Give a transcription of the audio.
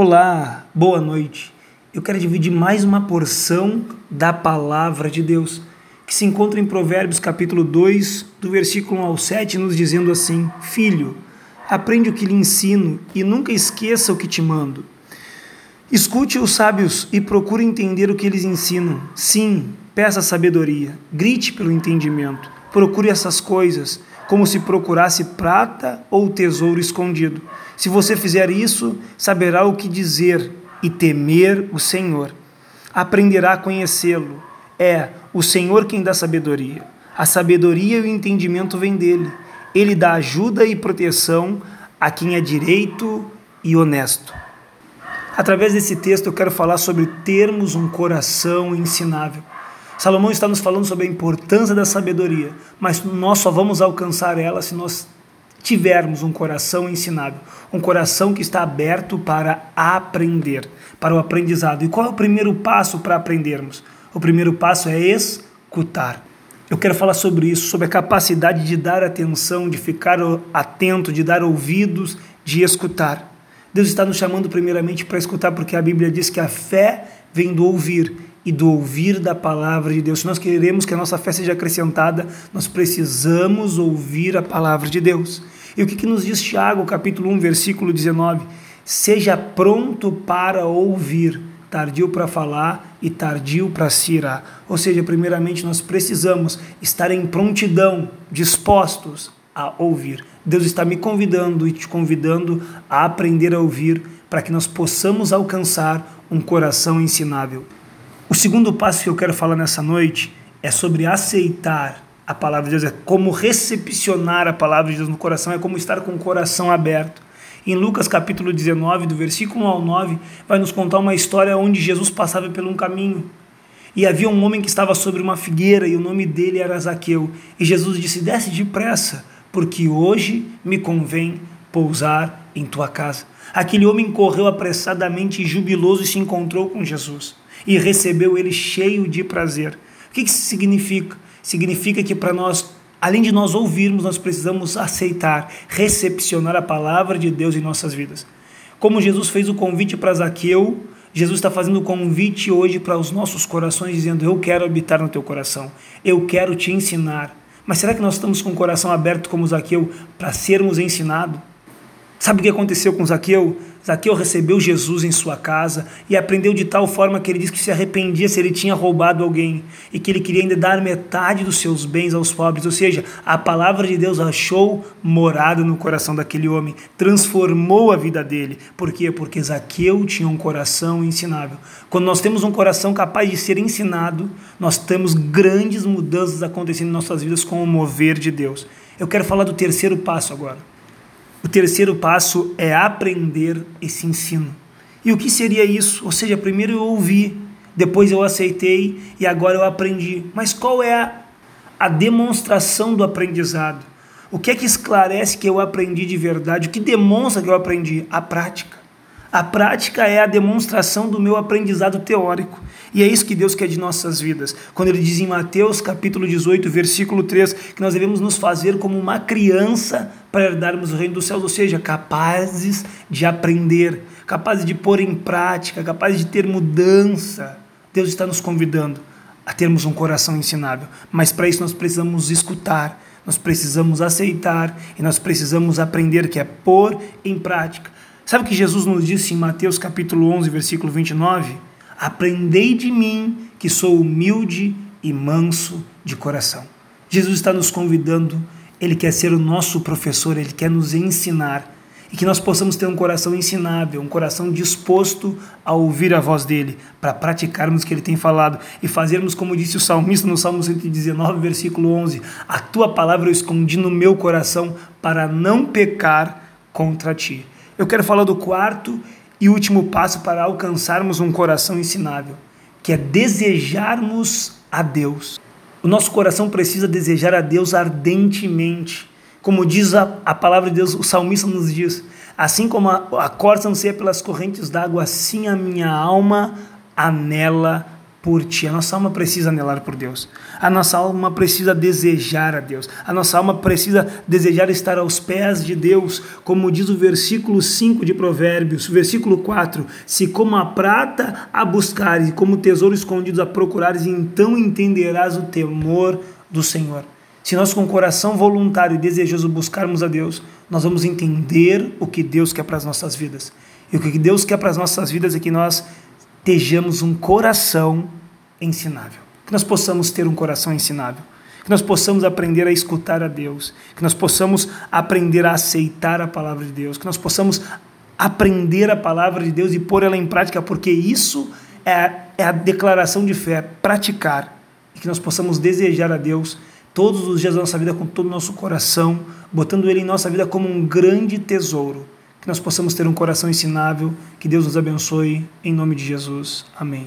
Olá, boa noite. Eu quero dividir mais uma porção da palavra de Deus, que se encontra em Provérbios capítulo 2, do versículo 1 ao 7, nos dizendo assim: Filho, aprende o que lhe ensino e nunca esqueça o que te mando. Escute os sábios e procure entender o que eles ensinam. Sim, peça sabedoria, grite pelo entendimento. Procure essas coisas como se procurasse prata ou tesouro escondido. Se você fizer isso, saberá o que dizer e temer o Senhor. Aprenderá a conhecê-lo. É o Senhor quem dá sabedoria. A sabedoria e o entendimento vêm dele. Ele dá ajuda e proteção a quem é direito e honesto. Através desse texto eu quero falar sobre termos um coração ensinável. Salomão está nos falando sobre a importância da sabedoria, mas nós só vamos alcançar ela se nós tivermos um coração ensinável, um coração que está aberto para aprender, para o aprendizado. E qual é o primeiro passo para aprendermos? O primeiro passo é escutar. Eu quero falar sobre isso, sobre a capacidade de dar atenção, de ficar atento, de dar ouvidos, de escutar. Deus está nos chamando primeiramente para escutar, porque a Bíblia diz que a fé vem do ouvir e do ouvir da palavra de Deus. Se nós queremos que a nossa fé seja acrescentada, nós precisamos ouvir a palavra de Deus. E o que, que nos diz Tiago, capítulo 1, versículo 19? Seja pronto para ouvir, tardio para falar e tardio para se irar. Ou seja, primeiramente nós precisamos estar em prontidão, dispostos a ouvir. Deus está me convidando e te convidando a aprender a ouvir para que nós possamos alcançar um coração ensinável. Segundo passo que eu quero falar nessa noite é sobre aceitar a palavra de Deus, é como recepcionar a palavra de Deus no coração, é como estar com o coração aberto. Em Lucas capítulo 19, do versículo 1 ao 9, vai nos contar uma história onde Jesus passava por um caminho. E havia um homem que estava sobre uma figueira e o nome dele era Zaqueu. E Jesus disse: Desce depressa, porque hoje me convém pousar em tua casa. Aquele homem correu apressadamente e jubiloso e se encontrou com Jesus e recebeu ele cheio de prazer. O que isso significa? Significa que para nós, além de nós ouvirmos, nós precisamos aceitar, recepcionar a palavra de Deus em nossas vidas. Como Jesus fez o convite para Zaqueu, Jesus está fazendo o convite hoje para os nossos corações, dizendo: Eu quero habitar no teu coração, eu quero te ensinar. Mas será que nós estamos com o coração aberto como Zaqueu para sermos ensinados? Sabe o que aconteceu com Zaqueu? Zaqueu recebeu Jesus em sua casa e aprendeu de tal forma que ele disse que se arrependia se ele tinha roubado alguém e que ele queria ainda dar metade dos seus bens aos pobres. Ou seja, a palavra de Deus achou morada no coração daquele homem, transformou a vida dele. Por quê? Porque Zaqueu tinha um coração ensinável. Quando nós temos um coração capaz de ser ensinado, nós temos grandes mudanças acontecendo em nossas vidas com o mover de Deus. Eu quero falar do terceiro passo agora. O terceiro passo é aprender esse ensino. E o que seria isso? Ou seja, primeiro eu ouvi, depois eu aceitei e agora eu aprendi. Mas qual é a, a demonstração do aprendizado? O que é que esclarece que eu aprendi de verdade? O que demonstra que eu aprendi? A prática. A prática é a demonstração do meu aprendizado teórico. E é isso que Deus quer de nossas vidas. Quando ele diz em Mateus capítulo 18, versículo 3, que nós devemos nos fazer como uma criança para herdarmos o reino dos céus, ou seja, capazes de aprender, capazes de pôr em prática, capazes de ter mudança. Deus está nos convidando a termos um coração ensinável, mas para isso nós precisamos escutar, nós precisamos aceitar e nós precisamos aprender, que é pôr em prática. Sabe o que Jesus nos disse em Mateus capítulo 11, versículo 29? Aprendei de mim, que sou humilde e manso de coração. Jesus está nos convidando, ele quer ser o nosso professor, ele quer nos ensinar e que nós possamos ter um coração ensinável, um coração disposto a ouvir a voz dele, para praticarmos o que ele tem falado e fazermos como disse o salmista no Salmo 119, versículo 11: A tua palavra eu escondi no meu coração para não pecar contra ti. Eu quero falar do quarto e último passo para alcançarmos um coração ensinável, que é desejarmos a Deus. O nosso coração precisa desejar a Deus ardentemente. Como diz a, a palavra de Deus, o salmista nos diz: Assim como a, a corça anseia pelas correntes d'água, assim a minha alma anela por ti. A nossa alma precisa anelar por Deus. A nossa alma precisa desejar a Deus. A nossa alma precisa desejar estar aos pés de Deus, como diz o versículo 5 de Provérbios, versículo 4: Se como a prata a buscares e como tesouro escondido a procurares, então entenderás o temor do Senhor. Se nós com coração voluntário e desejoso buscarmos a Deus, nós vamos entender o que Deus quer para as nossas vidas. E o que Deus quer para as nossas vidas é que nós estejamos um coração ensinável. Que nós possamos ter um coração ensinável. Que nós possamos aprender a escutar a Deus. Que nós possamos aprender a aceitar a palavra de Deus. Que nós possamos aprender a palavra de Deus e pôr ela em prática, porque isso é, é a declaração de fé, praticar. E que nós possamos desejar a Deus todos os dias da nossa vida com todo o nosso coração, botando Ele em nossa vida como um grande tesouro que nós possamos ter um coração ensinável, que Deus nos abençoe, em nome de Jesus. Amém.